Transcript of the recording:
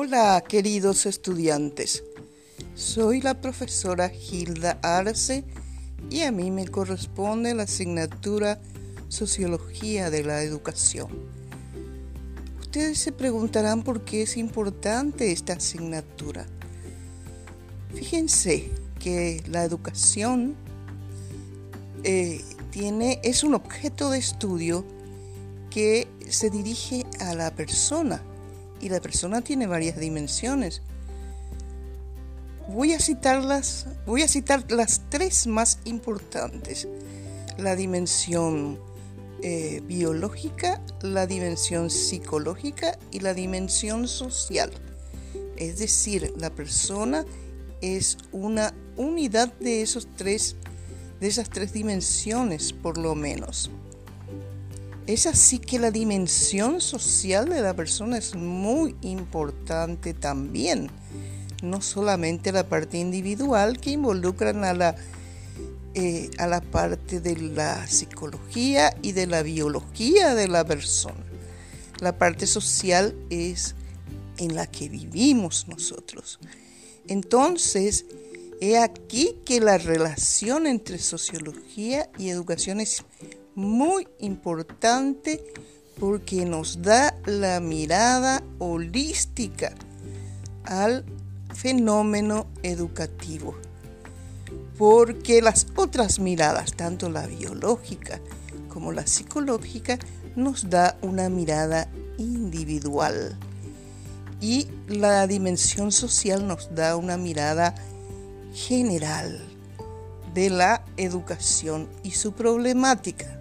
Hola queridos estudiantes, soy la profesora Gilda Arce y a mí me corresponde la asignatura Sociología de la Educación. Ustedes se preguntarán por qué es importante esta asignatura. Fíjense que la educación eh, tiene, es un objeto de estudio que se dirige a la persona y la persona tiene varias dimensiones. Voy a citarlas, voy a citar las tres más importantes. La dimensión eh, biológica, la dimensión psicológica y la dimensión social. Es decir, la persona es una unidad de esos tres, de esas tres dimensiones, por lo menos. Es así que la dimensión social de la persona es muy importante también. No solamente la parte individual que involucran a la, eh, a la parte de la psicología y de la biología de la persona. La parte social es en la que vivimos nosotros. Entonces, he aquí que la relación entre sociología y educación es muy importante porque nos da la mirada holística al fenómeno educativo. Porque las otras miradas, tanto la biológica como la psicológica, nos da una mirada individual. Y la dimensión social nos da una mirada general de la educación y su problemática.